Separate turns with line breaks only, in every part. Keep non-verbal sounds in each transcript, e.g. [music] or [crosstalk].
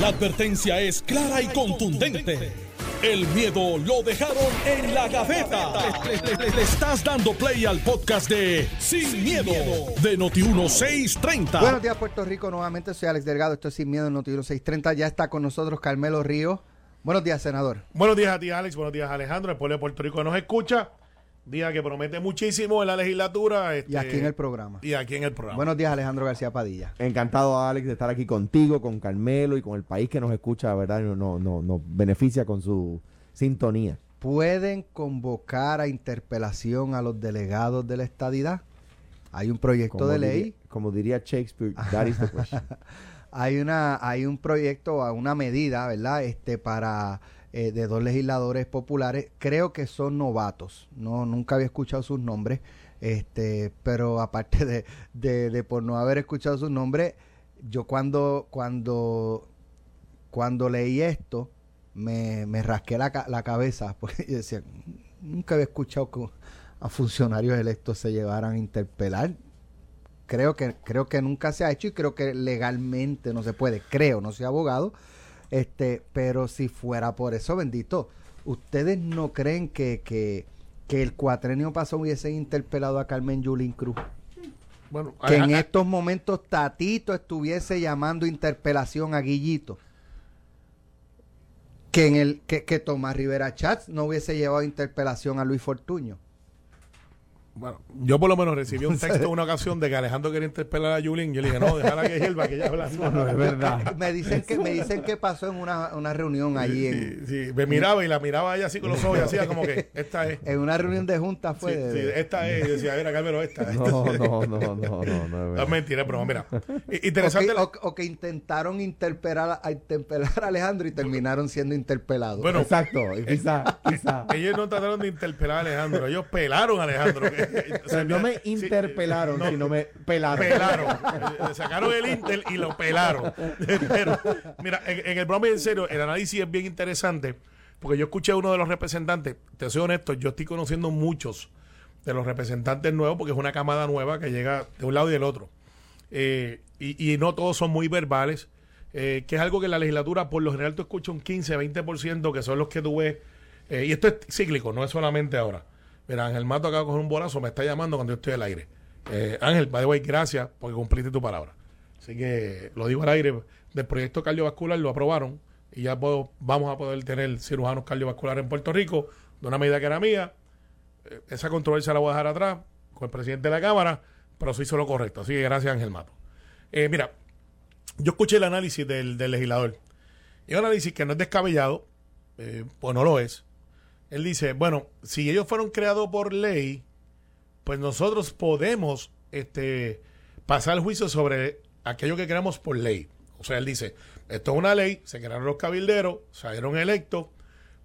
La advertencia es clara y contundente. El miedo lo dejaron en la gaveta. Le, le- le estás dando play al podcast de Sin, miedo, de Noti1630.
Buenos días, Puerto Rico. Nuevamente soy Alex Delgado. Esto es Sin Miedo en Noti 630. Ya está con nosotros Carmelo Ríos. Buenos días, senador.
Buenos días a ti, Alex. Buenos días, Alejandro. El pueblo de Puerto Rico nos escucha. Día que promete muchísimo en la legislatura.
Y
este,
aquí en el programa.
Y aquí en el programa.
Buenos días, Alejandro García Padilla.
Encantado, Alex, de estar aquí contigo, con Carmelo y con el país que nos escucha, ¿verdad? Nos no, no, nos beneficia con su sintonía.
¿Pueden convocar a interpelación a los delegados de la estadidad? Hay un proyecto
Como
de ley.
diría- como diría Shakespeare, [laughs] that is the question.
Hay una, hay un proyecto, una medida, ¿verdad? Este para eh, de dos legisladores populares. Creo que son novatos. No, nunca había escuchado sus nombres. Este, pero aparte de, de, por no haber escuchado sus nombres, yo cuando, cuando, cuando leí esto, me, me rasqué la, la cabeza, [laughs] porque yo decía, nunca había escuchado que a funcionarios electos se llevaran a interpelar creo que creo que nunca se ha hecho y creo que legalmente no se puede creo no soy abogado este pero si fuera por eso bendito ustedes no creen que que, que el cuatrenio pasado hubiesen interpelado a Carmen Yulín Cruz
bueno,
que
a-
en
a-
estos momentos Tatito estuviese llamando interpelación a Guillito. Que en el que, que Tomás Rivera Chats no hubiese llevado interpelación a Luis Fortuño
bueno, yo por lo menos recibí un [laughs] texto en una ocasión de que Alejandro quería interpelar a Yulín. Yo le dije, no, déjala que hierva, que ella habla.
no, es verdad. [laughs]
me dicen que me dicen que pasó en una, una reunión allí en,
Sí, sí, me miraba y la miraba a ella así con los ojos y hacía como que esta es.
en una reunión de junta
Sí,
fue de-
sí, esta es. Y decía, mira, Carmelo, esta. esta.
No, no, no, no, no, no, es
No,
verdad.
es mentira, pero mira. I-
o,
Interesante.
que,
la-
o- o que intentaron interpelar a, interpelar a Alejandro y terminaron siendo interpelados.
Bueno,
Exacto, y quizá, quizá.
Ellos no trataron de interpelar a Alejandro, ellos pelaron a Alejandro. que-
O sea, no me
Sí,
interpelaron,
no,
sino me pelaron.
pelaron. Eh, sacaron el Intel y lo pelaron. Pero, mira, en, en el broma en serio, el análisis es bien interesante, porque yo escuché a uno de los representantes, te soy honesto, yo estoy conociendo muchos de los representantes nuevos, porque es una camada nueva que llega de un lado y del otro. Eh, y, y no todos son muy verbales, eh, que es algo que en la legislatura, por lo general, tú escuchas un 15, 20%, que son los que tú ves. eh, y esto es cíclico, no es solamente ahora. Mira, Ángel Mato acaba de coger un bolazo, me está llamando cuando yo estoy al aire. Eh, Ángel, by the way, gracias porque cumpliste tu palabra. Así que lo digo al aire, del proyecto cardiovascular lo aprobaron y ya puedo- vamos a poder tener cirujanos cardiovasculares en Puerto Rico, de una medida que era mía. Eh, esa controversia la voy a dejar atrás con el presidente de la Cámara, pero sí hizo lo correcto. Así que gracias, Ángel Mato. Eh, mira, yo escuché el análisis del, legislador. Y un análisis que no es descabellado, pues no lo es. Él dice, bueno, si ellos fueron creados por ley, pues nosotros podemos este, pasar juicio sobre aquello que creamos por ley. O sea, él dice, esto es una ley, se crearon los cabilderos, salieron electos,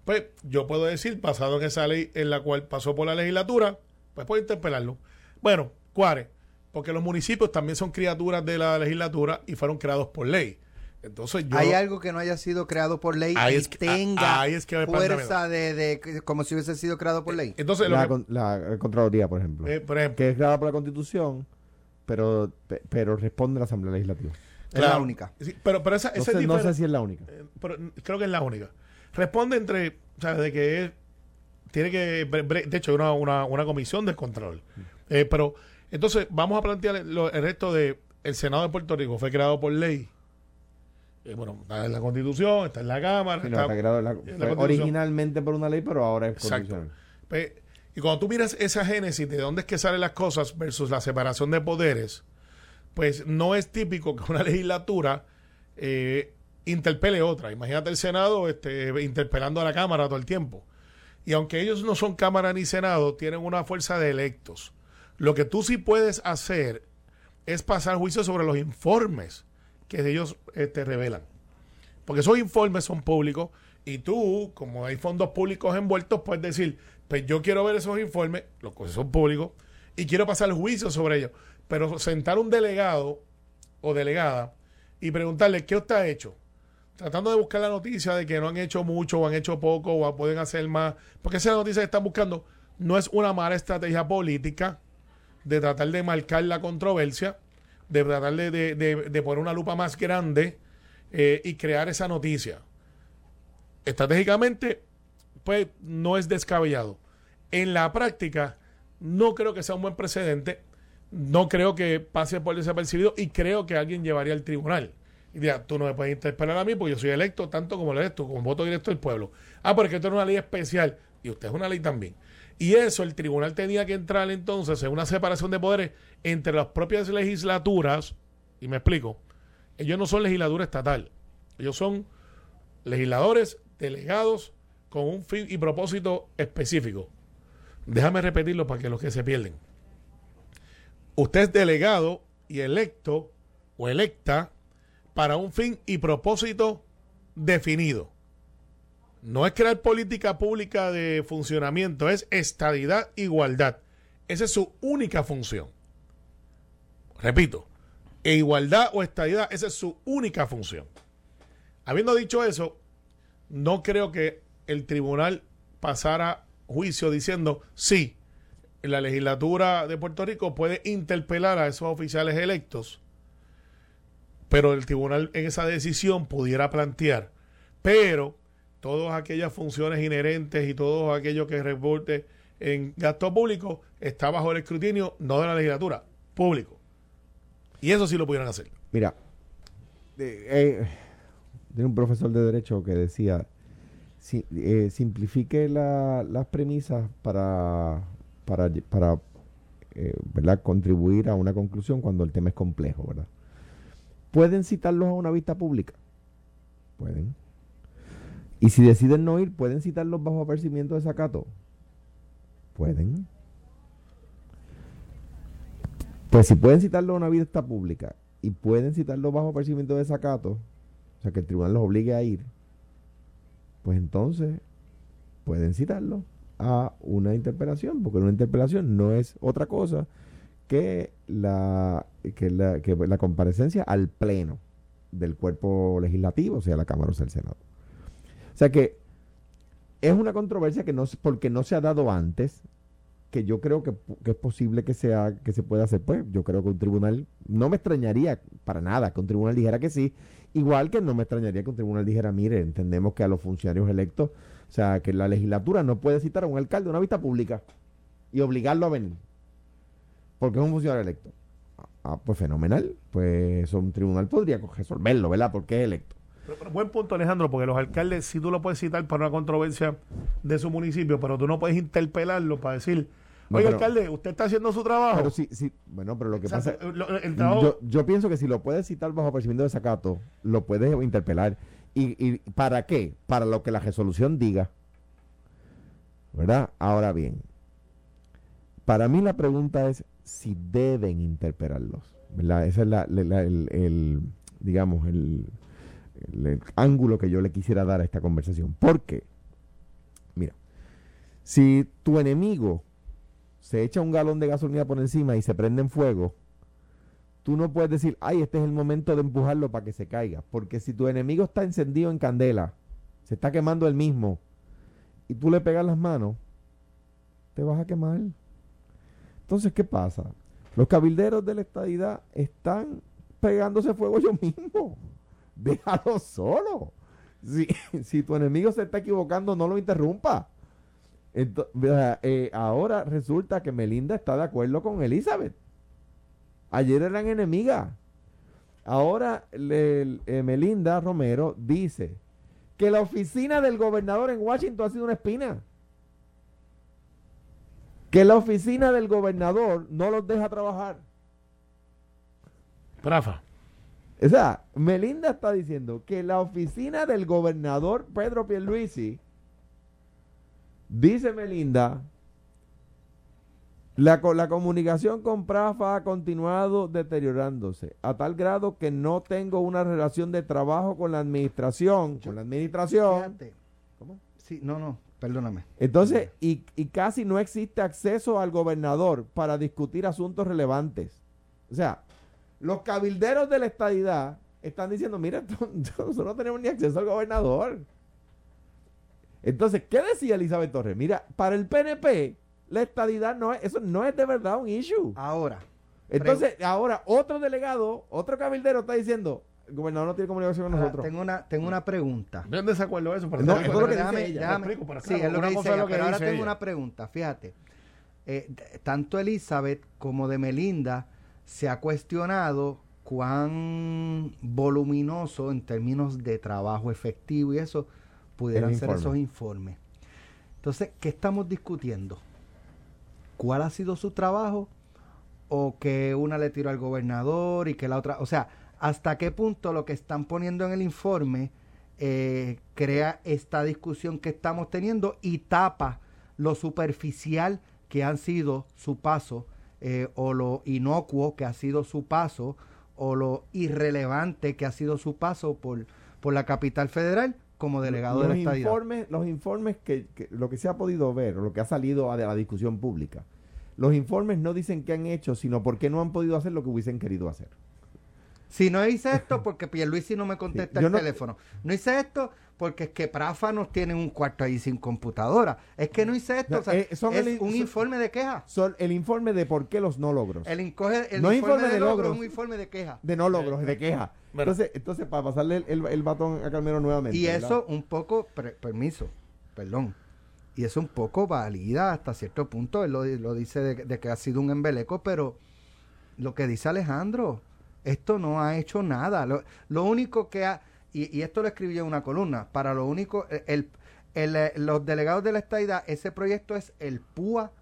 pues yo puedo decir, basado en esa ley en la cual pasó por la legislatura, pues puedo interpelarlo. Bueno, ¿cuáles? Porque los municipios también son criaturas de la legislatura y fueron creados por ley. Entonces yo...
Hay algo que no haya sido creado por ley
Ahí
y
es que-
tenga
ahí es que me pasa la
fuerza de, de- como si hubiese sido creado por ley.
Entonces, lo
La,
que-
con- la Contraloría, por ejemplo.
eh, por ejemplo,
que es creada por la Constitución, pero, pe- pero responde a la Asamblea Legislativa.
Es la única.
Sí, pero, pero esa,
No
esa es
sé, no sé si es la única.
Eh, pero creo que es la única. Responde entre, o sea, de que es- tiene que, de hecho, hay una, una, una comisión de control. Eh, pero, entonces, vamos a plantear lo- el resto de, el Senado de Puerto Rico fue creado por ley. Eh, bueno, está en la Constitución, está en la Cámara.
Sí, no,
está-
está creado la-
en la
fue
Constitución.
originalmente por una ley, pero ahora es
Exacto. Pues, y cuando tú miras esa génesis de dónde es que salen las cosas versus la separación de poderes, pues no es típico que una [laughs] legislatura eh, interpele otra. Imagínate el Senado este, interpelando a la Cámara todo el tiempo. Y aunque ellos no son Cámara ni Senado, tienen una fuerza de electos. Lo que tú sí puedes hacer es pasar juicio sobre los informes que ellos este, revelan. Porque esos informes son públicos y tú, como hay fondos públicos envueltos, puedes decir, pues yo quiero ver esos informes, los que son públicos, y quiero pasar juicio sobre ellos. Pero sentar un delegado o delegada y preguntarle, ¿qué usted ha hecho? Tratando de buscar la noticia de que no han hecho mucho o han hecho poco o pueden hacer más. Porque esa noticia que están buscando no es una mala estrategia política de tratar de marcar la controversia, de tratar de, de- de- poner una lupa más grande eh, y crear esa noticia. Estratégicamente, pues no es descabellado. En la práctica, no creo que sea un buen precedente, no creo que pase por desapercibido y creo que alguien llevaría al tribunal. Y diga, tú no me puedes interpelar a mí porque yo soy electo tanto como lo eres tú, como voto directo del pueblo. Ah, porque esto es una ley especial y usted es una ley también. Y eso el tribunal tenía que entrar entonces en una separación de poderes entre las propias legislaturas, y me explico, ellos no son legislatura estatal, ellos son legisladores delegados con un fin y propósito específico. Déjame repetirlo para que los que se pierden. Usted es delegado y electo o electa para un fin y propósito definido. No es crear política pública de funcionamiento, es estadidad, igualdad. Esa es su única función. Repito, e igualdad o estadidad, esa es su única función. Habiendo dicho eso, no creo que el tribunal pasara juicio diciendo sí, la legislatura de Puerto Rico puede interpelar a esos oficiales electos, pero el tribunal en esa decisión pudiera plantear, pero todas aquellas funciones inherentes y todo aquello que reporte en gasto público está bajo el escrutinio no de la legislatura, público. Y eso sí lo pudieran hacer.
Mira, eh, tiene un profesor de Derecho que decía, si, eh, simplifique las premisas para, para, para eh, ¿verdad? contribuir a una conclusión cuando el tema es complejo, ¿verdad? ¿Pueden citarlos a una vista pública? Pueden. Y si deciden no ir, ¿pueden citarlos bajo apercibimiento de sacato? Pueden. Pues si pueden citarlos a una vista pública y pueden citarlos bajo apercibimiento de sacato, o sea que el tribunal los obligue a ir, pues entonces pueden citarlo a una interpelación, porque una interpelación no es otra cosa que la, que la, que la comparecencia al pleno del cuerpo legislativo, o sea, la Cámara o sea, el Senado. O sea que es una controversia que no, porque no se ha dado antes, que yo creo que, es posible que, sea, que se pueda hacer. Pues yo creo que un tribunal, no me extrañaría para nada que un tribunal dijera que sí, igual que no me extrañaría que un tribunal dijera, mire, entendemos que a los funcionarios electos, o sea, que la legislatura no puede citar a un alcalde una vista pública y obligarlo a venir, porque es un funcionario electo. Ah, pues fenomenal, pues un tribunal podría resolverlo, ¿verdad? Porque es electo.
Buen punto, Alejandro, porque los alcaldes, si tú lo puedes citar para una controversia de su municipio, pero tú no puedes interpelarlo para decir, oye, alcalde, usted está haciendo su trabajo.
Pero sí, sí, bueno, pero lo que pasa. yo, yo, pienso que si lo puedes citar bajo percibimiento de sacato, lo puedes interpelar. ¿Y, ¿Y para qué? Para lo que la resolución diga. ¿Verdad? Ahora bien, para mí la pregunta es si deben interpelarlos. ¿Verdad? Ese es la, el, el, digamos, el el, ángulo que yo le quisiera dar a esta conversación. Porque, mira, si tu enemigo se echa un galón de gasolina por encima y se prende en fuego, tú no puedes decir, ay, este es el momento de empujarlo para que se caiga. Porque si tu enemigo está encendido en candela, se está quemando el mismo, y tú le pegas las manos, te vas a quemar. Entonces, ¿qué pasa? Los cabilderos de la estadidad están pegándose fuego ellos mismos déjalo solo. Si, [laughs] si tu enemigo se está equivocando, no lo interrumpa. Eh, ahora resulta que Melinda está de acuerdo con Elizabeth. Ayer eran enemigas. Ahora eh, Melinda Romero dice que la oficina del gobernador en Washington ha sido una espina. Que la oficina del gobernador no los deja trabajar.
Rafa.
O sea, Melinda está diciendo que la oficina del gobernador Pedro Pierluisi, dice Melinda, la, la comunicación con Prafa ha continuado deteriorándose a tal grado que no tengo una relación de trabajo con la administración. con la administración.
¿Cómo? Sí, no, no, perdóname.
Entonces, y, y casi no existe acceso al gobernador para discutir asuntos relevantes. O sea, los cabilderos de la estadidad están diciendo, mira, [laughs] nosotros no tenemos ni acceso al gobernador. Entonces, ¿qué decía Elizabeth Torres? Mira, para el PNP, la estadidad no es, eso no es de verdad un issue.
Ahora.
Entonces, ahora otro delegado, otro cabildero está diciendo, el gobernador no tiene comunicación con nosotros.
tengo una, tengo una pregunta.
¿De dónde sacó eso?
Pero no, es lo que dice ella. sí, es lo que dice ella, pero ahora tengo una pregunta. Fíjate, eh, tanto Elizabeth como de Melinda se ha cuestionado cuán voluminoso en términos de trabajo efectivo y eso pudieran ser esos informes. Entonces, ¿qué estamos discutiendo? ¿Cuál ha sido su trabajo? ¿O que una le tiró al gobernador y que la otra... O sea, ¿hasta qué punto lo que están poniendo en el informe eh, crea esta discusión que estamos teniendo y tapa lo superficial que han sido su paso eh, o lo inocuo que ha sido su paso o lo irrelevante que ha sido su paso por, por la capital federal como delegado de la estadidad.
Informes, los informes que, lo que se ha podido ver o lo que ha salido de la discusión pública, los informes no dicen qué han hecho, sino por qué no han podido hacer lo que hubiesen querido hacer.
Si no hice [laughs] esto porque Pierluisi no me contesta el teléfono. No hice esto porque es que Práfanos tienen un cuarto ahí sin computadora. Es que no hice esto. Eh, es un informe de queja.
Son el informe de por qué los no logros.
El, no informe, de, logros. un informe de queja.
De no logros, de queja. Entonces, entonces, para pasarle el, batón a Carmelo nuevamente.
Y eso un poco, permiso, perdón. Y eso un poco valida hasta cierto punto. Él lo, dice de que ha sido un embeleco, pero lo que dice Alejandro esto no ha hecho nada. Lo, único que ha, y, esto lo escribí en una columna, para lo único, el, eh, los delegados de la estadidad, ese proyecto es el PUA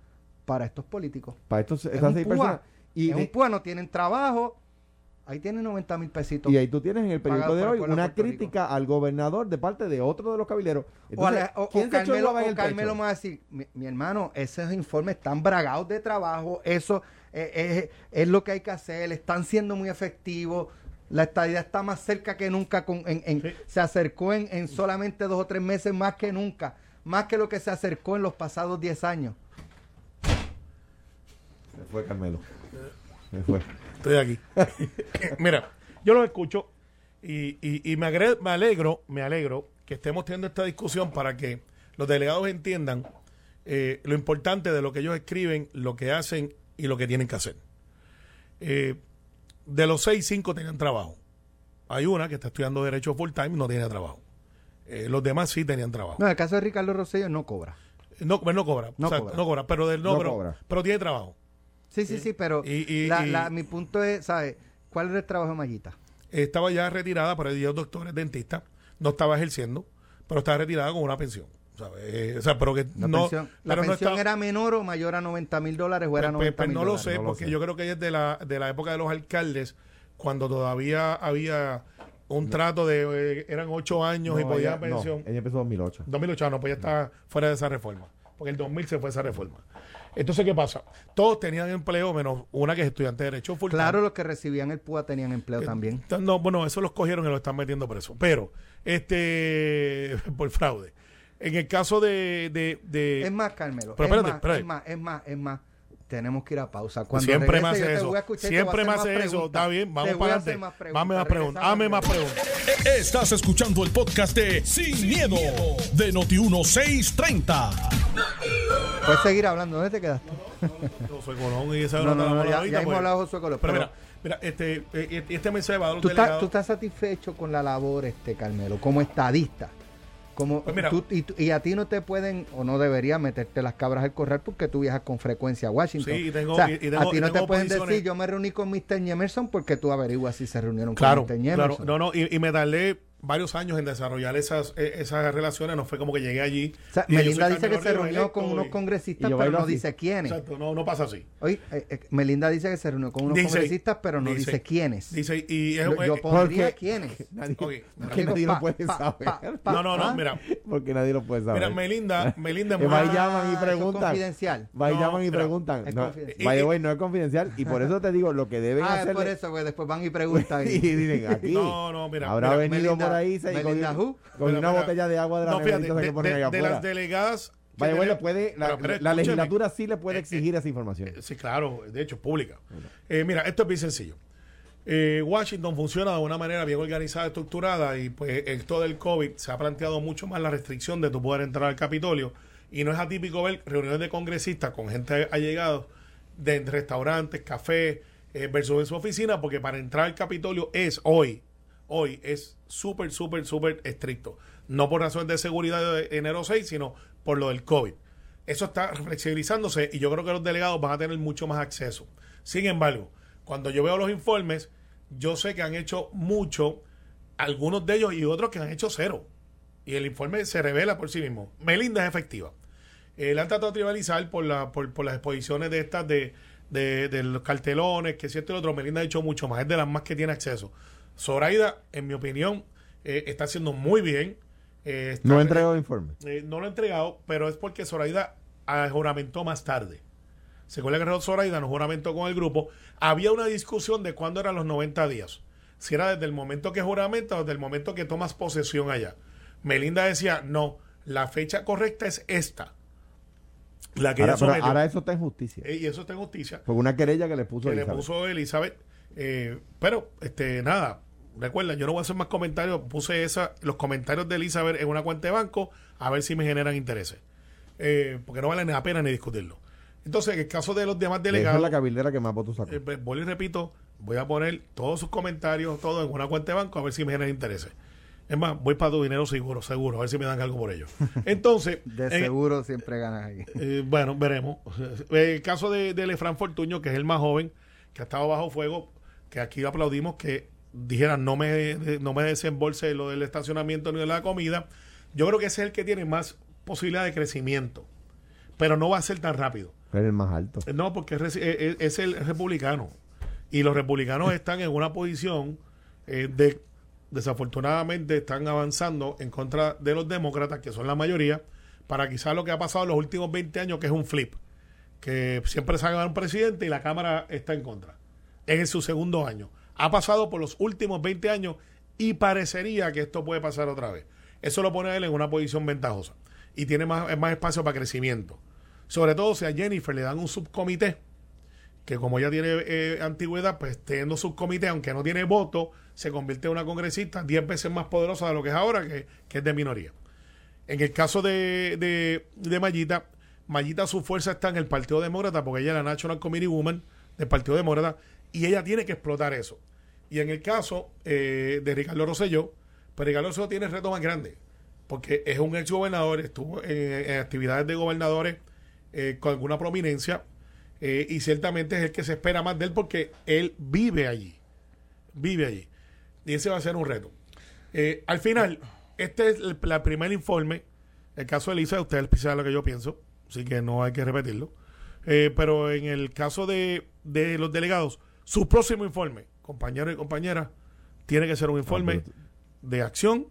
para estos políticos.
Para estos,
es un PUA. Y un PUA, no tienen trabajo. Ahí tienen 90 mil pesitos.
Y ahí tú tienes en el periódico de hoy una crítica al gobernador de parte de otro de los cabileros.
o, ¿quién Carmelo, Carmelo me va a decir, mi, hermano, esos informes están bragados de trabajo, eso es, lo que hay que hacer, están siendo muy efectivos. La estadía está más cerca que nunca, con, se acercó en, solamente dos o tres meses más que nunca, más que lo que se acercó en los pasados diez años.
Se fue Carmelo.
Se fue. Estoy aquí. [laughs] Mira, yo lo escucho y, me, me alegro, me alegro que estemos teniendo esta discusión para que los delegados entiendan eh, lo importante de lo que ellos escriben, lo que hacen y lo que tienen que hacer. Eh, de los seis, cinco tenían trabajo. Hay una que está estudiando Derecho full time y no tiene trabajo. Eh, los demás sí tenían trabajo.
No, en el caso de Ricardo Rosselló no cobra.
No, pues no cobra. No, cobra. no cobra. pero, del, no, pero, tiene trabajo.
Sí, sí, sí, pero mi punto es, ¿sabes? ¿Cuál es el trabajo de Mayita?
Estaba ya retirada, pero dio doctores dentistas. No estaba ejerciendo, pero estaba retirada con una pensión. Eh, o sea, pero que
la
no,
pensión, ¿La pensión era menor o mayor a 90 mil dólares o era 90 pues, pues,
pues, No lo sé, porque yo creo que es de la, de la época de los alcaldes, cuando todavía había un trato de. Eh, eran ocho años y podía pensión.
ella empezó en 2008.
2008, no, pues ya está fuera de esa reforma. Porque el 2000 se fue esa reforma. Entonces, ¿qué pasa? Todos tenían empleo, menos una que es estudiante de Derecho.
claro, los que recibían el PUA tenían empleo eh, también.
No, bueno, eso los cogieron y lo están metiendo preso. Pero, este, [laughs] por fraude. En el caso de... de,
es más, Carmelo. es, más, es, más, es más, Tenemos que ir a pausa. Cuando
siempre me hace eso. Siempre me hace eso. Está bien, vamos para adelante. Más más preguntas. Dame más preguntas.
Estás escuchando el podcast de Sin, miedo, de Noti1630.
Puedes seguir hablando. ¿Dónde te quedaste?
No, soy Colón y esa
no, no, no, ya, ya hemos pues. hablado de Josué Colón.
Pero, mira, mira, este, eh, este mensaje va a
¿Tú, estás, ¿Tú estás satisfecho con la labor, este Carmelo, como estadista? Como pues y, a ti no te pueden o no debería meterte las cabras al correr porque tú viajas con frecuencia a Washington.
Sí, y tengo,
a ti no te pueden decir, yo me reuní con Mr. Emerson porque tú averiguas si se reunieron con Mr. Emerson. Claro,
no, no, y, y me tardé varios años en desarrollar esas, e, esas relaciones, no fue como que llegué allí.
Melinda dice que se reunió con unos congresistas, pero no dice quiénes.
Exacto, no, no pasa así.
Oye, eh, eh, Melinda dice que se reunió con unos congresistas, pero no dice, quiénes.
Dice, y
yo, yo eh, pondría quiénes. [laughs]
Nadie, porque nadie lo puede saber.
no, no, no, mira.
Porque nadie lo puede saber.
Mira, Melinda, [laughs] Melinda
es Va y llaman y preguntan.
Es confidencial.
Va y llaman y preguntan. Vaya, güey, no es confidencial. Y por [laughs] eso te digo, lo que deben hacer. Ah,
por eso, güey, después van y preguntan.
Y dicen aquí.
No, no, mira.
Habrá venido por ahí con una botella de agua de la
no, fíjate, de, de, las delegadas
Vaya, bueno, puede, la, legislatura sí le puede eh, exigir esa información.
Eh, sí, claro, de hecho, pública. Eh, mira, esto es bien sencillo. Washington funciona de una manera bien organizada, estructurada, y pues esto del COVID se ha planteado mucho más la restricción de tu poder entrar al Capitolio. Y no es atípico ver reuniones de congresistas con gente allegados de restaurantes, cafés, versus en su oficina, porque para entrar al Capitolio es hoy hoy es súper, súper, súper estricto. No por razones de seguridad de enero 6, sino por lo del COVID. Eso está flexibilizándose y yo creo que los delegados van a tener mucho más acceso. Sin embargo, cuando yo veo los informes, yo sé que han hecho mucho, algunos de ellos y otros que han hecho cero. Y el informe se revela por sí mismo. Melinda es efectiva. Él han tratado de tribalizar por, la, por, las exposiciones de estas de, de, los cartelones, que cierto y otro. Melinda ha hecho mucho más, es de las más que tiene acceso. Zoraida, en mi opinión, eh, está haciendo muy bien.
Eh, no ha entregado informe.
Eh, no lo ha entregado, pero es porque Zoraida ah, juramentó más tarde. Según el guerrero Zoraida, nos juramentó con el grupo. Había una discusión de cuándo eran los 90 días. Si era desde el momento que juramenta o desde el momento que tomas posesión allá. Melinda decía, no, la fecha correcta es esta.
La que ahora, eso está en justicia.
y eso está en justicia.
Fue una querella que le puso
que Elizabeth. le puso Elizabeth. pero, este, nada, recuerda, yo no voy a hacer más comentarios. Puse esa, los comentarios de Elizabeth en una cuenta de banco a ver si me generan intereses. Eh, porque no vale la pena ni discutirlo. Entonces, en el caso de los demás delegados.
Esa es la cabildera que más votos
sacó. Eh, pues, voy y repito, voy a poner todos sus comentarios, todo en una cuenta de banco a ver si me generan intereses. Es más, voy para tu dinero seguro, seguro, a ver si me dan algo por ello. [laughs] Entonces.
de seguro siempre ganas ahí. [laughs]
Eh, bueno, veremos. El caso de, de Lefran Fortuño, que es el más joven, que ha estado bajo fuego, que aquí aplaudimos que dijeran no me, no me desembolse lo del estacionamiento ni de la comida, yo creo que ese es el que tiene más posibilidad de crecimiento. Pero no va a ser tan rápido.
Es el más alto.
No, porque es, el republicano. Y los republicanos [laughs] están en una posición eh, de, desafortunadamente, están avanzando en contra de los demócratas, que son la mayoría, para quizás lo que ha pasado en los últimos 20 años, que es un flip. Que siempre salga un presidente y la Cámara está en contra. En su segundo año. Ha pasado por los últimos 20 años y parecería que esto puede pasar otra vez. Eso lo pone a él en una posición ventajosa y tiene más, más espacio para crecimiento. Sobre todo si a Jennifer le dan un subcomité, que como ya tiene eh, antigüedad, pues teniendo subcomité, aunque no tiene voto, se convierte en una congresista 10 veces más poderosa de lo que es ahora, que, es de minoría. En el caso de, de, de Mayita, Mayita su fuerza está en el Partido Demócrata, porque ella es la National Committee Woman del Partido Demócrata, y ella tiene que explotar eso. Y en el caso eh, de Ricardo Rosselló, pues Ricardo Rosselló tiene el reto más grande, porque es un ex gobernador, estuvo en, actividades de gobernadores eh, con alguna prominencia, eh, y ciertamente es el que se espera más de él porque él vive allí, vive allí. Y ese va a ser un reto. al final, este es el, primer informe, el caso de Elisa, usted es lo que yo pienso, así que no hay que repetirlo. pero en el caso de, de los delegados, su próximo informe, compañeros y compañeras, tiene que ser un informe de acción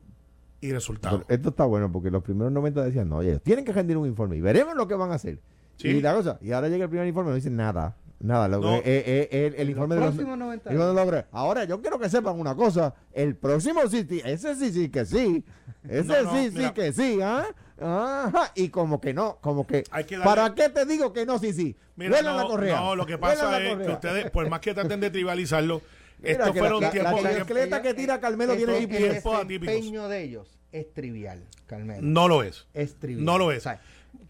y resultados.
Esto está bueno porque los primeros 90 decían, no, oye, tienen que rendir un informe y veremos lo que van a hacer. Y la cosa, y ahora llega el primer informe y no dicen nada. Nada, lo, el informe de los, 90 Ahora, yo quiero que sepan una cosa. El próximo sí, ese sí, sí que sí. [laughs] Ese sí, sí que sí, ¿ah? Ajá, y como que no, como que. ¿Para qué te digo que no, sí, sí?
Mira, no, la correa. No, lo que pasa es que ustedes, por más que traten de tribalizarlo, estos fueron
la, tiempos. La, chancleta que tira Carmelo tiene
tiempos atípicos. El desempeño de ellos es trivial, Carmelo.
No lo es.
Es trivial.
No lo es. O sea,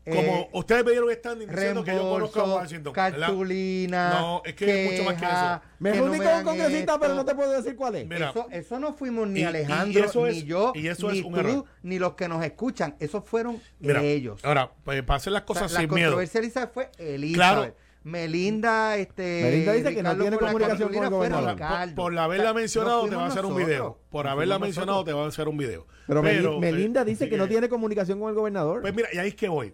como eh, ustedes me dieron están diciendo que yo conozco a Washington.
Cartulina.
No, es que es mucho más que eso.
Me reuní con un congresista, pero no te puedo decir cuál es.
eso, eso no fuimos ni Alejandro, ni yo, y eso ni es tú, ni los que nos escuchan. Esos fueron ellos.
Ahora, pues, para hacer las cosas sin miedo.
La controversia fue Elizabeth. Claro. Melinda, este.
Melinda dice que no tiene comunicación con el gobernador.
Por, por, haberla mencionado, te va a hacer un video. Por haberla mencionado, te va a hacer un video.
Pero, Melinda dice que no tiene comunicación con el gobernador.
Pues mira, y ahí es que voy.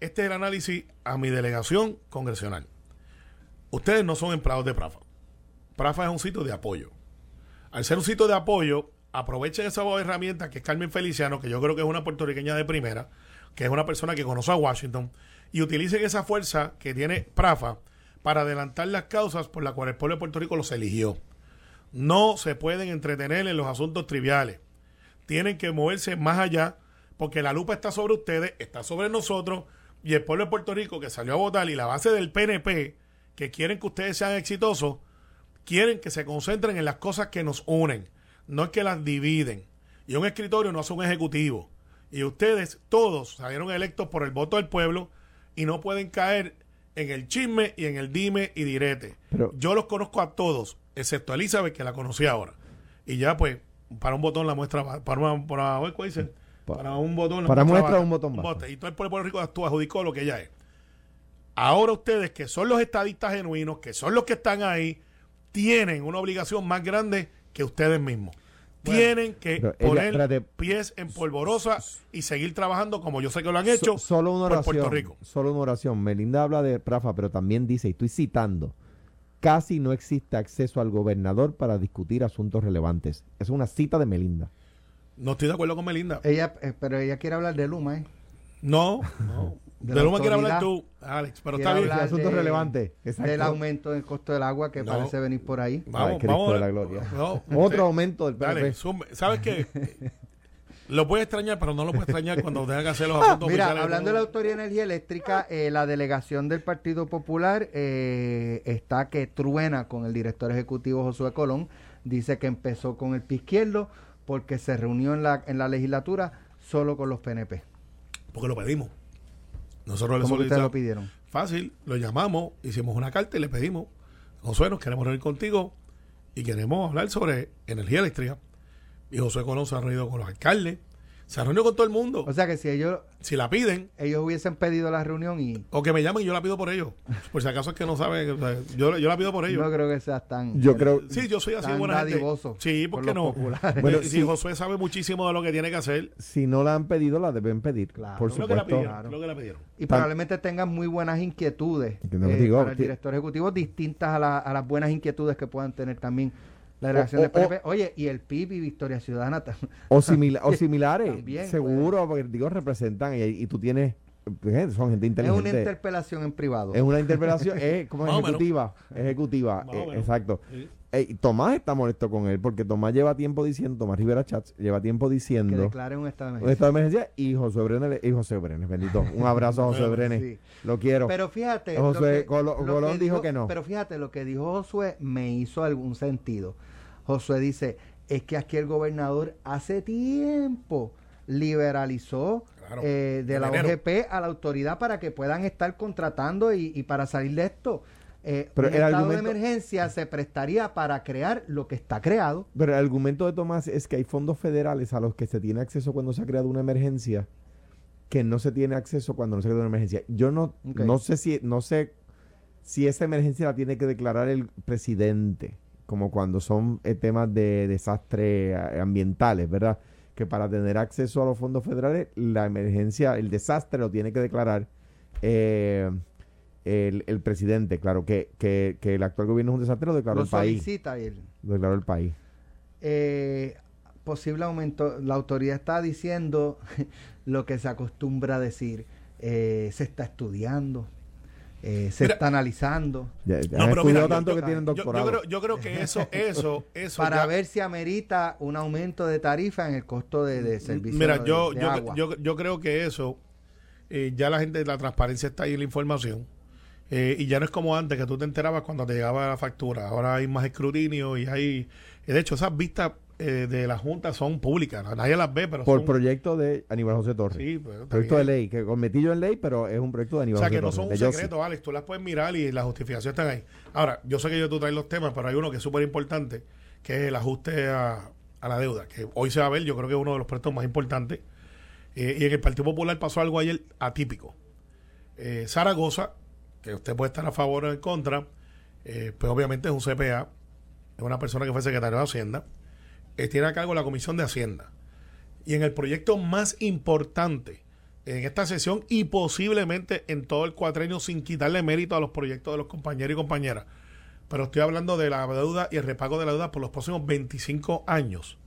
Este es el análisis a mi delegación congresional. Ustedes no son empleados de Prafa. Prafa es un sitio de apoyo. Al ser un sitio de apoyo, aprovechen esa herramienta que es Carmen Feliciano, que yo creo que es una puertorriqueña de primera, que es una persona que conoce a Washington, y utilicen esa fuerza que tiene Prafa para adelantar las causas por las cuales el pueblo de Puerto Rico los eligió. No se pueden entretener en los asuntos triviales. Tienen que moverse más allá, porque la lupa está sobre ustedes, está sobre nosotros, y el pueblo de Puerto Rico que salió a votar y la base del PNP, que quieren que ustedes sean exitosos, quieren que se concentren en las cosas que nos unen, no es que las dividen. Y un escritorio no es un ejecutivo. Y ustedes todos salieron electos por el voto del pueblo y no pueden caer en el chisme y en el dime y direte. Yo los conozco a todos, excepto a Elizabeth, que la conocí ahora. Y ya pues para un botón la muestra, para, una, para, ¿cuál dice? para un botón.
Para muestra un botón.
y todo el pueblo de Puerto Rico actúa, adjudicó lo que ella es. Ahora ustedes, que son los estadistas genuinos, que son los que están ahí, tienen una obligación más grande que ustedes mismos. Tienen que poner pies en polvorosa y seguir trabajando como yo sé que lo han hecho
solo una oración, por Puerto Rico. Solo una oración. Melinda habla de Prafa, pero también dice, y estoy citando, casi no existe acceso al gobernador para discutir asuntos relevantes. Es una cita de Melinda.
No estoy de acuerdo con Melinda.
Ella, eh, pero ella quiere hablar de Luma, ¿eh?
No, no. De, Luma quiere hablar tú, Alex, pero está bien.
Asuntos relevantes.
Del aumento del costo del agua que parece venir por ahí.
Vamos, vamos. De la gloria. Otro aumento del
PNP. ¿Sabes qué? [laughs] Lo puede extrañar, pero no lo puede extrañar cuando tenga que hacer los asuntos
Mira, hablando de la Autoridad de Energía Eléctrica, eh, la delegación del Partido Popular eh, está que truena con el director ejecutivo Josué Colón. Dice que empezó con el pie izquierdo porque se reunió en la, en la legislatura solo con los PNP.
Porque lo pedimos. Nosotros
¿Cómo ustedes lo pidieron?
Fácil, lo llamamos, hicimos una carta y le pedimos, Josué, nos queremos reunir contigo y queremos hablar sobre energía eléctrica. Y Josué Colón se ha reunido con los alcaldes, se reunió con todo el mundo.
O sea que si ellos.
Si la piden.
Ellos hubiesen pedido la reunión y.
O que me llamen y yo la pido por ellos. Por si acaso es que no saben. yo, yo la pido por ellos.
No creo que seas tan.
Yo creo.
Sí, yo soy así buena Sí, ¿por, qué no? Bueno, si, Josué sabe muchísimo de lo que tiene que hacer.
Si no la han pedido, la deben pedir. Claro. Por supuesto.
Lo que, la pidieron, que la pidieron.
Y probablemente tengan muy buenas inquietudes. Eh, para el director ejecutivo, distintas a, a las buenas inquietudes que puedan tener también la delegación de PNP. Oye, y el PIB y Victoria Ciudadana
o, o [laughs] similares. seguro, porque digo, representan y, tú tienes pues, son gente inteligente.
Es una interpelación en privado.
Es una interpelación, es [laughs] como ejecutiva. Ejecutiva, eh, exacto. Tomás está molesto con él porque Tomás lleva tiempo diciendo, Tomás Rivera Chats lleva tiempo diciendo. Que
declare un estado de emergencia.
Un estado de emergencia y José Brenes, y José Brenes, bendito. Un abrazo a José [laughs] Brenes. Lo quiero.
Pero fíjate.
José Colón dijo, que no.
Pero fíjate, lo que dijo Josué me hizo algún sentido. Josué dice, es que aquí el gobernador hace tiempo liberalizó eh, de la OGP a la autoridad para que puedan estar contratando y, para salir de esto. Eh, pero el estado de emergencia se prestaría para crear lo que está creado.
Pero el argumento de Tomás es que hay fondos federales a los que se tiene acceso cuando se ha creado una emergencia que no se tiene acceso cuando no se crea una emergencia. Yo no, no sé si no sé si esa emergencia la tiene que declarar el presidente como cuando son eh, temas de desastres eh, ambientales, ¿verdad? Que para tener acceso a los fondos federales, la emergencia, el desastre lo tiene que declarar eh, el, presidente. Claro, que, que, el actual gobierno es un desastre, lo declaró el país. Lo declaró el país.
posible aumento, la autoridad está diciendo [laughs] lo que se acostumbra a decir. se está estudiando, eh, se está analizando.
no, pero tanto que tienen doctorado. Yo, creo, que eso, [laughs] eso, eso.
Para ver si amerita un aumento de tarifa en el costo de, de servicio.
Mira, yo, yo, yo, creo que eso, eh, ya la gente, la transparencia está ahí en la información. Eh, y ya no es como antes, que tú te enterabas cuando te llegaba la factura. Ahora hay más escrutinio y hay. De hecho, esas vistas eh, de la Junta son públicas, nadie las ve, pero
Por proyecto de Aníbal José Torres. Sí, pues, proyecto de ley, que con metillo en ley, pero es un proyecto de Aníbal José Torres.
O sea, que no son un secreto, Alex, tú las puedes mirar y las justificaciones están ahí. Ahora, yo sé que yo tú traes los temas, pero hay uno que es súper importante, que es el ajuste a, la deuda, que hoy se va a ver, yo creo que es uno de los proyectos más importantes. Eh, y en el Partido Popular pasó algo ayer atípico. Eh, Zaragoza, que usted puede estar a favor o en contra, pues obviamente es un CPA, es una persona que fue secretario de Hacienda, eh, tiene a cargo la Comisión de Hacienda. Y en el proyecto más importante en esta sesión y posiblemente en todo el cuatrenio sin quitarle mérito a los proyectos de los compañeros y compañeras. Pero estoy hablando de la deuda y el repago de la deuda por los próximos 25 años.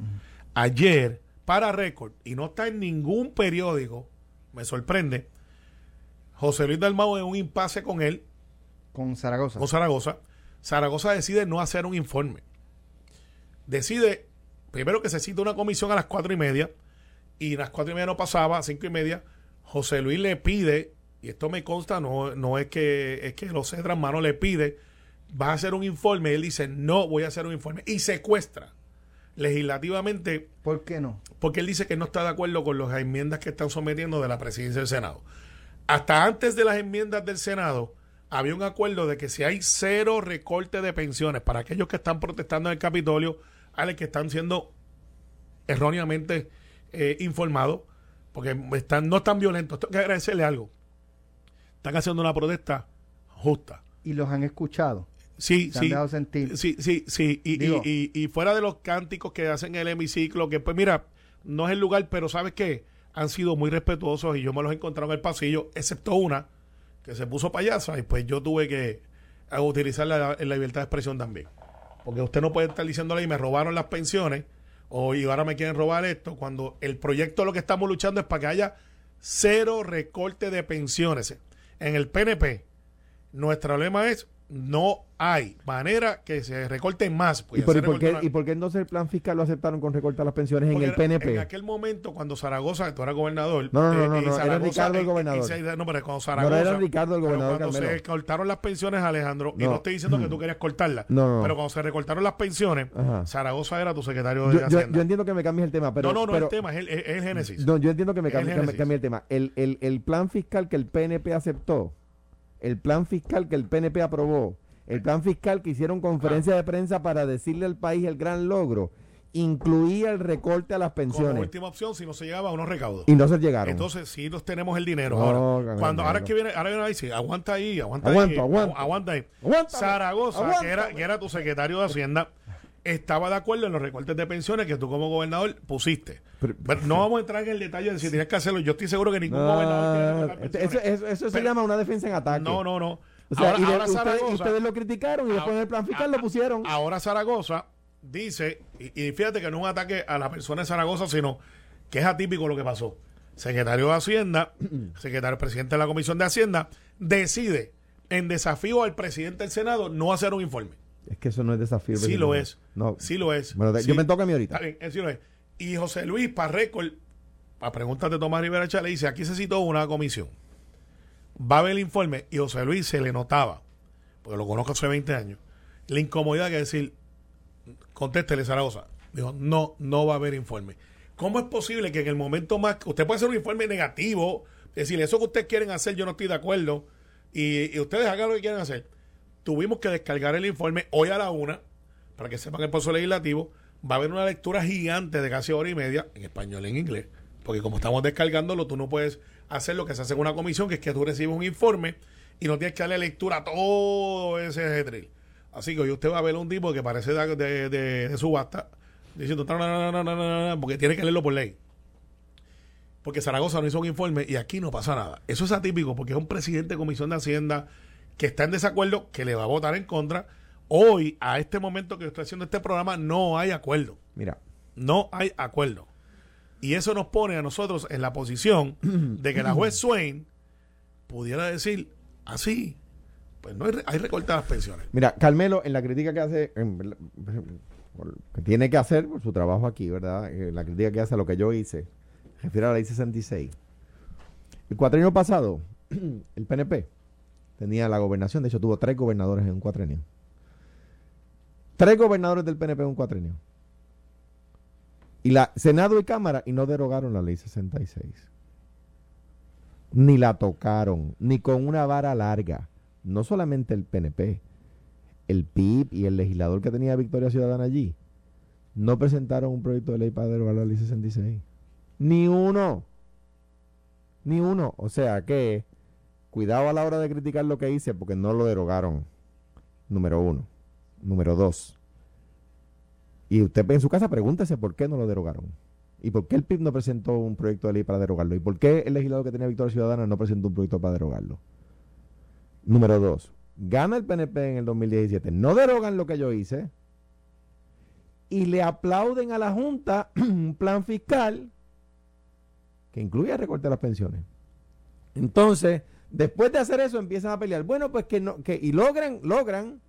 Ayer, para récord, y no está en ningún periódico, me sorprende, José Luis Dalmau en un impasse con él.
Con Zaragoza.
Con Zaragoza. Zaragoza decide no hacer un informe. Decide primero que se cita una comisión a las cuatro y media y a las cuatro y media no pasaba, a cinco y media, José Luis le pide, y esto me consta, no, no es que es que los cedras mano le pide, va a hacer un informe, y él dice, no voy a hacer un informe, y secuestra legislativamente.
¿Por qué no?
Porque él dice que no está de acuerdo con las enmiendas que están sometiendo de la presidencia del Senado. Hasta antes de las enmiendas del Senado, había un acuerdo de que si hay cero recorte de pensiones para aquellos que están protestando en el Capitolio, que están siendo erróneamente eh, informados, porque están, no están violentos. Tengo que agradecerle algo. Están haciendo una protesta justa.
¿Y los han escuchado?
Sí, sí. Sí, sí, sí. Y, y, fuera de los cánticos que hacen en el hemiciclo, que pues mira, no es el lugar, pero ¿sabes qué? Han sido muy respetuosos y yo me los he encontrado en el pasillo, excepto una que se puso payasa y pues yo tuve que utilizar la, la libertad de expresión también. Porque usted no puede estar diciéndole y me robaron las pensiones o y ahora me quieren robar esto, cuando el proyecto lo que estamos luchando es para que haya cero recorte de pensiones. En el PNP, nuestro lema es no hay manera que se recorten más.
¿Y por, qué, ¿Y por qué entonces el plan fiscal lo aceptaron con recortar las pensiones en el PNP?
En aquel momento, cuando Zaragoza, tú eras gobernador.
No, no, no, no, era Ricardo el gobernador.
no, pero cuando Zaragoza.
No era Ricardo el gobernador.
Cuando se cortaron las pensiones, Alejandro, y no estoy diciendo que tú querías cortarlas, no, pero cuando se recortaron las pensiones, Zaragoza era tu secretario de
yo, Hacienda. Yo, entiendo que me cambies el tema, pero.
No, no,
no
es el tema, es el, génesis.
No, yo entiendo que me cambies el, tema. El, el, el plan fiscal que el PNP aceptó, el plan fiscal que el PNP aprobó el plan fiscal que hicieron conferencia de prensa para decirle al país el gran logro incluía el recorte a las pensiones. Como
última opción si no se llegaba a unos recaudos.
Y no se llegaron.
Entonces sí nos tenemos el dinero. ahora, cuando ahora que viene, ahora viene a decir, aguanta ahí, aguanta ahí.
Aguanta,
aguanta ahí. Zaragoza, Que, era, que era tu secretario de Hacienda, estaba de acuerdo en los recortes de pensiones que tú como gobernador pusiste. Pero, no vamos a entrar en el detalle de si tienes que hacerlo. Yo estoy seguro que ningún gobernador
Eso, eso, se llama una defensa en ataque.
No, no, no
ahora, ustedes, lo criticaron y después en el plan fiscal lo pusieron.
Ahora Zaragoza dice, y, fíjate que no es un ataque a la persona de Zaragoza, sino que es atípico lo que pasó. Secretario de Hacienda, [clears throat] secretario presidente de la Comisión de Hacienda, decide en desafío al presidente del Senado no hacer un informe.
Es que eso no es desafío.
Sí lo es. No. Sí lo es.
Bueno, yo me toca a mí ahorita.
sí lo es. Y José Luis, para récord, a preguntas de Tomás Rivera Chale, dice, aquí se citó una comisión va a ver el informe y José Luis se le notaba, porque lo conozco hace 20 años, la incomodidad que decir, contéstele Zaragoza. Dijo, no, no va a haber informe. ¿Cómo es posible que en el momento más, usted puede hacer un informe negativo, decir, eso que ustedes quieren hacer, yo no estoy de acuerdo, y, ustedes hagan lo que quieren hacer? Tuvimos que descargar el informe hoy a la una, para que sepan el proceso legislativo, va a haber una lectura gigante de casi hora y media, en español y en inglés, porque como estamos descargándolo, tú no puedes hacer lo que se hace en una comisión, que es que tú recibes un informe y no tienes que darle lectura a todo ese drill. Así que hoy usted va a ver un tipo que parece de, de, subasta diciendo porque tiene que leerlo por ley. Porque Zaragoza no hizo un informe y aquí no pasa nada. Eso es atípico porque es un presidente de comisión de Hacienda que está en desacuerdo, que le va a votar en contra. Hoy, a este momento que estoy haciendo este programa, no hay acuerdo.
Mira.
No hay acuerdo. Y eso nos pone a nosotros en la posición [clears throat] de que la juez Swain pudiera decir así, pues no hay, hay recorte las pensiones.
Mira, Carmelo, en la crítica que hace, que tiene que hacer por su trabajo aquí, ¿verdad? Eh, la crítica que hace a lo que yo hice, refiere a la ley 66. El cuatrenio pasado, [clears throat] el PNP tenía la gobernación, de hecho tuvo tres gobernadores en un cuatrenio. Tres gobernadores del PNP en un cuatrenio. Y la Senado y Cámara y no derogaron la ley 66. Ni la tocaron, ni con una vara larga. No solamente el PNP, el PIB y el legislador que tenía Victoria Ciudadana allí, no presentaron un proyecto de ley para derogar la ley 66. Ni uno. Ni uno. O sea que, cuidado a la hora de criticar lo que hice porque no lo derogaron. Número uno. Número dos. Y usted en su casa pregúntese por qué no lo derogaron. ¿Y por qué el PIB no presentó un proyecto de ley para derogarlo? ¿Y por qué el legislador que tenía Victoria Ciudadana no presentó un proyecto para derogarlo? Número dos, gana el PNP en el 2017, no derogan lo que yo hice y le aplauden a la Junta [clears throat] un plan fiscal que incluye recorte las pensiones. Entonces, después de hacer eso, empiezan a pelear. Bueno, pues que no, que, y logran, logran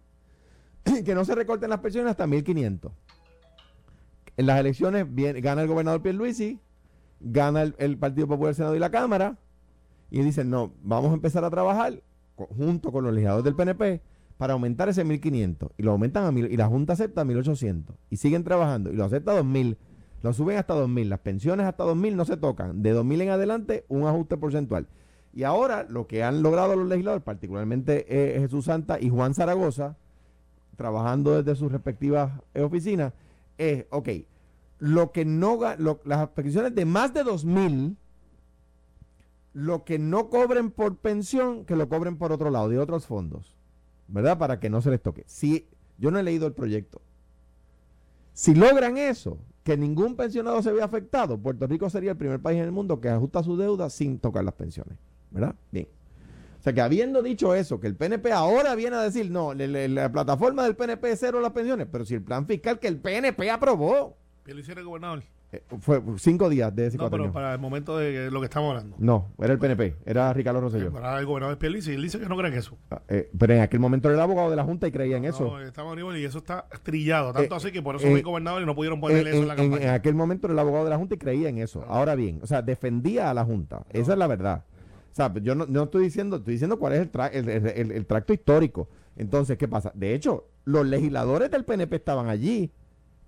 [clears throat] que no se recorten las pensiones hasta 1500. En las elecciones gana el gobernador Pierluisi, gana el, Partido Popular Senado y la Cámara, y dicen, no, vamos a empezar a trabajar junto con los legisladores del PNP para aumentar ese 1.500. Y lo aumentan a mil, y la Junta acepta 1.800. Y siguen trabajando, y lo acepta a 2.000. Lo suben hasta 2.000. Las pensiones hasta 2.000 no se tocan. De 2.000 en adelante, un ajuste porcentual. Y ahora lo que han logrado los legisladores, particularmente eh, Jesús Santa y Juan Zaragoza, trabajando desde sus respectivas oficinas, es, ok, lo que no las pensiones de más de 2000 lo que no cobren por pensión que lo cobren por otro lado de otros fondos verdad para que no se les toque. Si yo no he leído el proyecto. Si logran eso que ningún pensionado se vea afectado Puerto Rico sería el primer país en el mundo que ajusta su deuda sin tocar las pensiones verdad bien o sea que habiendo dicho eso, que el PNP ahora viene a decir, no, la plataforma del PNP es cero las pensiones, pero si el plan fiscal que el PNP aprobó.
¿Y lo hiciera el gobernador?
Eh, fue cinco días de ese
No, pero para el momento de lo que estamos hablando.
No, era el PNP, era Ricardo Rosselló.
Para el gobernador Pierluisi, él dice que no cree en eso.
Ah, eh, pero en aquel momento era el abogado de la Junta y creía en eso. No,
estamos y eso está trillado, tanto eh, así que por eso fue gobernador y no pudieron ponerle eso en la campaña.
En, aquel momento era el abogado de la Junta y creía en eso. Ahora bien, o sea, defendía a la Junta, esa es la verdad. O sea, yo no, no, estoy diciendo, estoy diciendo cuál es el, el, el, tracto histórico. Entonces, ¿qué pasa? De hecho, los legisladores del PNP estaban allí.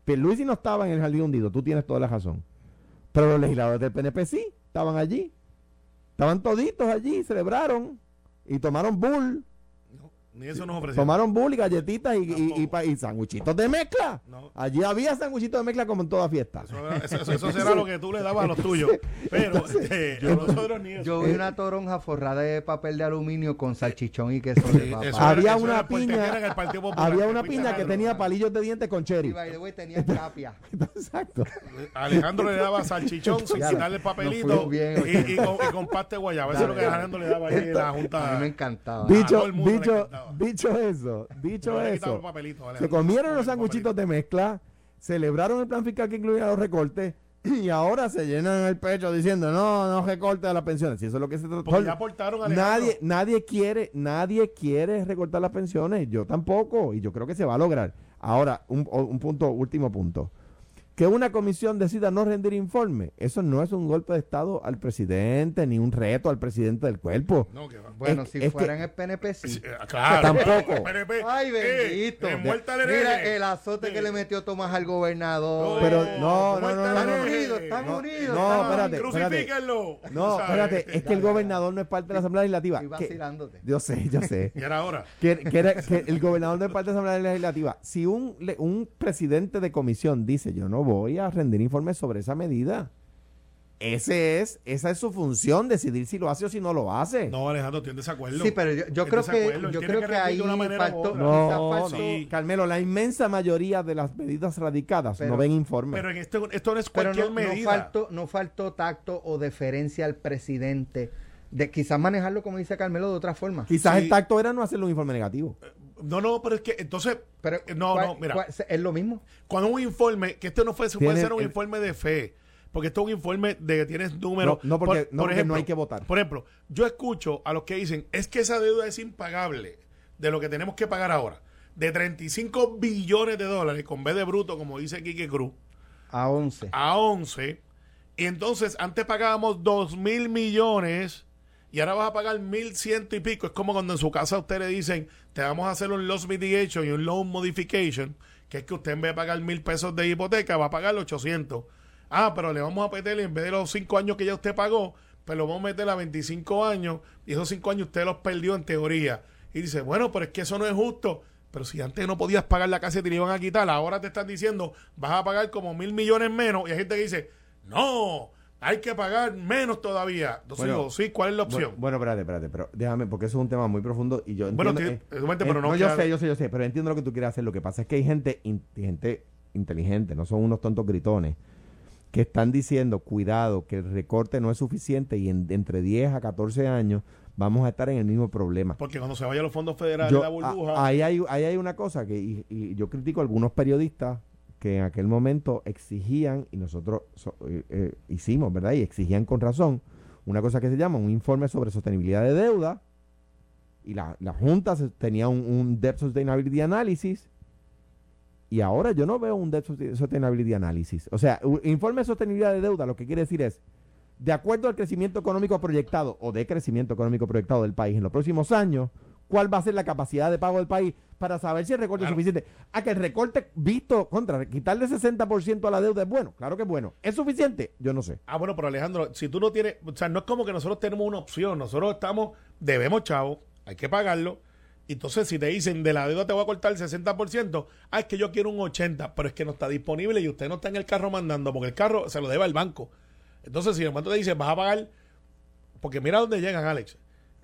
Pierluisi no estaba en el jardín hundido, tú tienes toda la razón. Pero los legisladores del PNP sí, estaban allí. Estaban toditos allí, celebraron y tomaron bull
ni eso nos ofrecieron.
Tomaron bull y galletitas y, y, y, sanguchitos de mezcla. Allí había sanguchitos de mezcla como en toda fiesta.
Eso, será lo que tú le dabas a los tuyos. Pero este,
yo, nosotros ni eso. Yo vi una toronja forrada de papel de aluminio con salchichón y queso de
papa. Había una piña. Había una piña que tenía palillos de dientes con cherry.
Y tenía tapia. [laughs]
Exacto.
Alejandro le daba salchichón sin quitarle el papelito y, con, y con pasta de guayaba. Eso es lo que Alejandro le daba ahí en la junta.
A mí me encantaba.
Dicho, dicho, Dicho eso, dicho eso, se comieron los sanguchitos de mezcla, celebraron el plan fiscal que incluía los recortes y ahora se llenan el pecho diciendo no, no recorte a las pensiones. Si eso es lo que se Nadie, nadie quiere, nadie quiere recortar las pensiones. Yo tampoco, y yo creo que se va a lograr. Ahora, un, un punto, último punto que una comisión decida no rendir informe, eso no es un golpe de Estado al presidente ni un reto al presidente del cuerpo.
bueno, si fueran el PNP, sí.
Eh, claro,
tampoco.
Ay, bendito. Mira el azote que le metió Tomás al gobernador.
Pero no, no, no,
Están unidos, están unidos.
No, espérate. Crucifíquenlo. No, espérate, es que el gobernador no es parte de la Asamblea Legislativa. Yo sé, yo sé. [laughs]
y era ahora.
Que, que, el gobernador no es parte de la Asamblea Legislativa. Si un, un presidente de comisión dice, yo no voy a rendir informes sobre esa medida. Ese es, esa es su función, decidir si lo hace o si no lo hace.
No, Alejandro, tiene desacuerdo.
Sí, pero yo, creo que, yo creo que, ahí faltó,
no, Carmelo, la inmensa mayoría de las medidas radicadas no ven informes.
Pero en esto, esto no es cualquier no, medida.
No faltó, no faltó tacto o deferencia al presidente de quizás manejarlo, como dice Carmelo, de otra forma.
Quizás el tacto era no hacerle un informe negativo.
No, no, pero es que entonces. Pero, eh, no, no, mira.
es lo mismo.
Cuando un informe, que este no fue, puede ser un informe de fe. Porque esto es un informe de que tienes números.
No, porque, por, ejemplo, no hay que votar.
Por ejemplo, yo escucho a los que dicen, es que esa deuda es impagable de lo que tenemos que pagar ahora. De 35 billones de dólares con B de bruto, como dice Quique Cruz.
A 11.
A 11. Y entonces, antes pagábamos 2 mil millones y ahora vas a pagar mil ciento y pico. Es como cuando en su casa a usted le dicen, te vamos a hacer un loss mitigation y un loan modification, que es que usted en vez de pagar mil pesos de hipoteca va a pagar los 800. Ah, pero le vamos a meter en vez de los cinco años que ya usted pagó, pues lo vamos a meter a 25 años y esos cinco años usted los perdió en teoría. Y dice, bueno, pero es que eso no es justo. Pero si antes no podías pagar la casa y te la iban a quitar, ahora te están diciendo, vas a pagar como mil millones menos. Y hay gente que dice, no, hay que pagar menos todavía. Entonces digo, sí, ¿cuál es la opción?
Bueno, espérate, espérate, pero déjame, porque eso es un tema muy profundo y yo entiendo...
Bueno,
eh,
pero no...
yo sé, yo sé, yo sé, pero entiendo lo que tú quieres hacer. Lo que pasa es que hay gente, gente inteligente, no son unos tontos gritones, que están diciendo, cuidado, que el recorte no es suficiente y en, entre 10 a 14 años vamos a estar en el mismo problema.
Porque cuando se vayan los fondos federales, la burbuja...
ahí, hay, ahí hay una cosa que y yo critico a algunos periodistas que en aquel momento exigían, y nosotros eh, eh, hicimos, ¿verdad? Y exigían con razón, una cosa que se llama un informe sobre sostenibilidad de deuda, y la, la Junta tenía un, Debt Sustainability Analysis, y ahora yo no veo un Debt Sustainability Analysis. O sea, un informe de sostenibilidad de deuda lo que quiere decir es, de acuerdo al crecimiento económico proyectado o de crecimiento económico proyectado del país en los próximos años, cuál va a ser la capacidad de pago del país para saber si el recorte es suficiente. A que el recorte visto contra quitarle 60% a la deuda es bueno. Claro que es bueno. ¿Es suficiente? Yo no sé.
Ah, bueno, pero Alejandro, si tú no tienes, o sea, no es como que nosotros tenemos una opción. Nosotros estamos, debemos chavo, hay que pagarlo. Entonces, si te dicen de la deuda te voy a cortar el 60%, ah, es que yo quiero un 80%, pero es que no está disponible y usted no está en el carro mandando porque el carro se lo debe al banco. Entonces, si el banco te dice, vas a pagar, porque mira dónde llegan, Alex.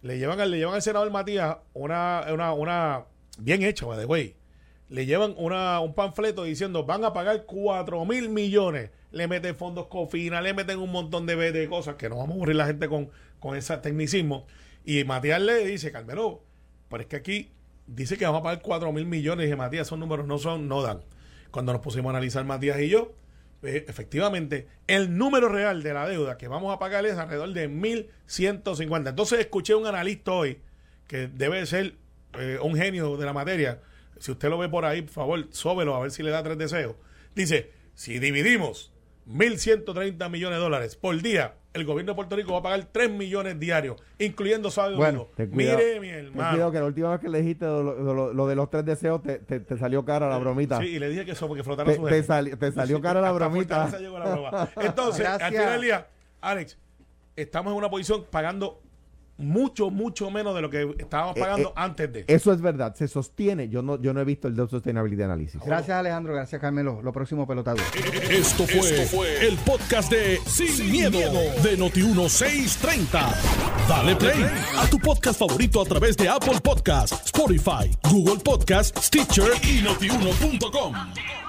Le llevan, le llevan al senador Matías una, una, una bien hecha, de güey. Le llevan una, un panfleto diciendo, van a pagar 4 mil millones. Le meten fondos cofina, le meten un montón de, de cosas que no vamos a aburrir la gente con, con ese tecnicismo. Y Matías le dice, Carmelo, pero es que aquí dice que vamos a pagar 4 mil millones. Y Matías, esos números no son, no dan. Cuando nos pusimos a analizar Matías y yo, efectivamente, el número real de la deuda que vamos a pagar es alrededor de 1.150. Entonces escuché un analista hoy, que debe ser eh, un genio de la materia. Si usted lo ve por ahí, por favor, sóbelo a ver si le da tres deseos. Dice, si dividimos 1.130 millones de dólares por día el gobierno de Puerto Rico va a pagar 3 millones diarios, incluyendo sábado
bueno,
Mire, mi hermano.
cuidado que la última vez que le dijiste lo, de los tres deseos te, te, salió cara la bromita.
Sí, y le dije que eso porque flotaron
su te, te salió cara la [laughs] bromita. [laughs]
Entonces, al final del día, Alex, estamos en una posición pagando mucho, mucho menos de lo que estábamos eh, pagando eh, antes de.
Eso es verdad, se sostiene. Yo no, yo no he visto el de Sustainability Analysis.
Gracias, Alejandro. Gracias, Carmelo. Lo próximo pelotado.
Esto fue, el podcast de Sin, miedo, de Noti1630. Dale play a tu podcast favorito a través de Apple Podcasts, Spotify, Google Podcasts, Stitcher y notiuno.com.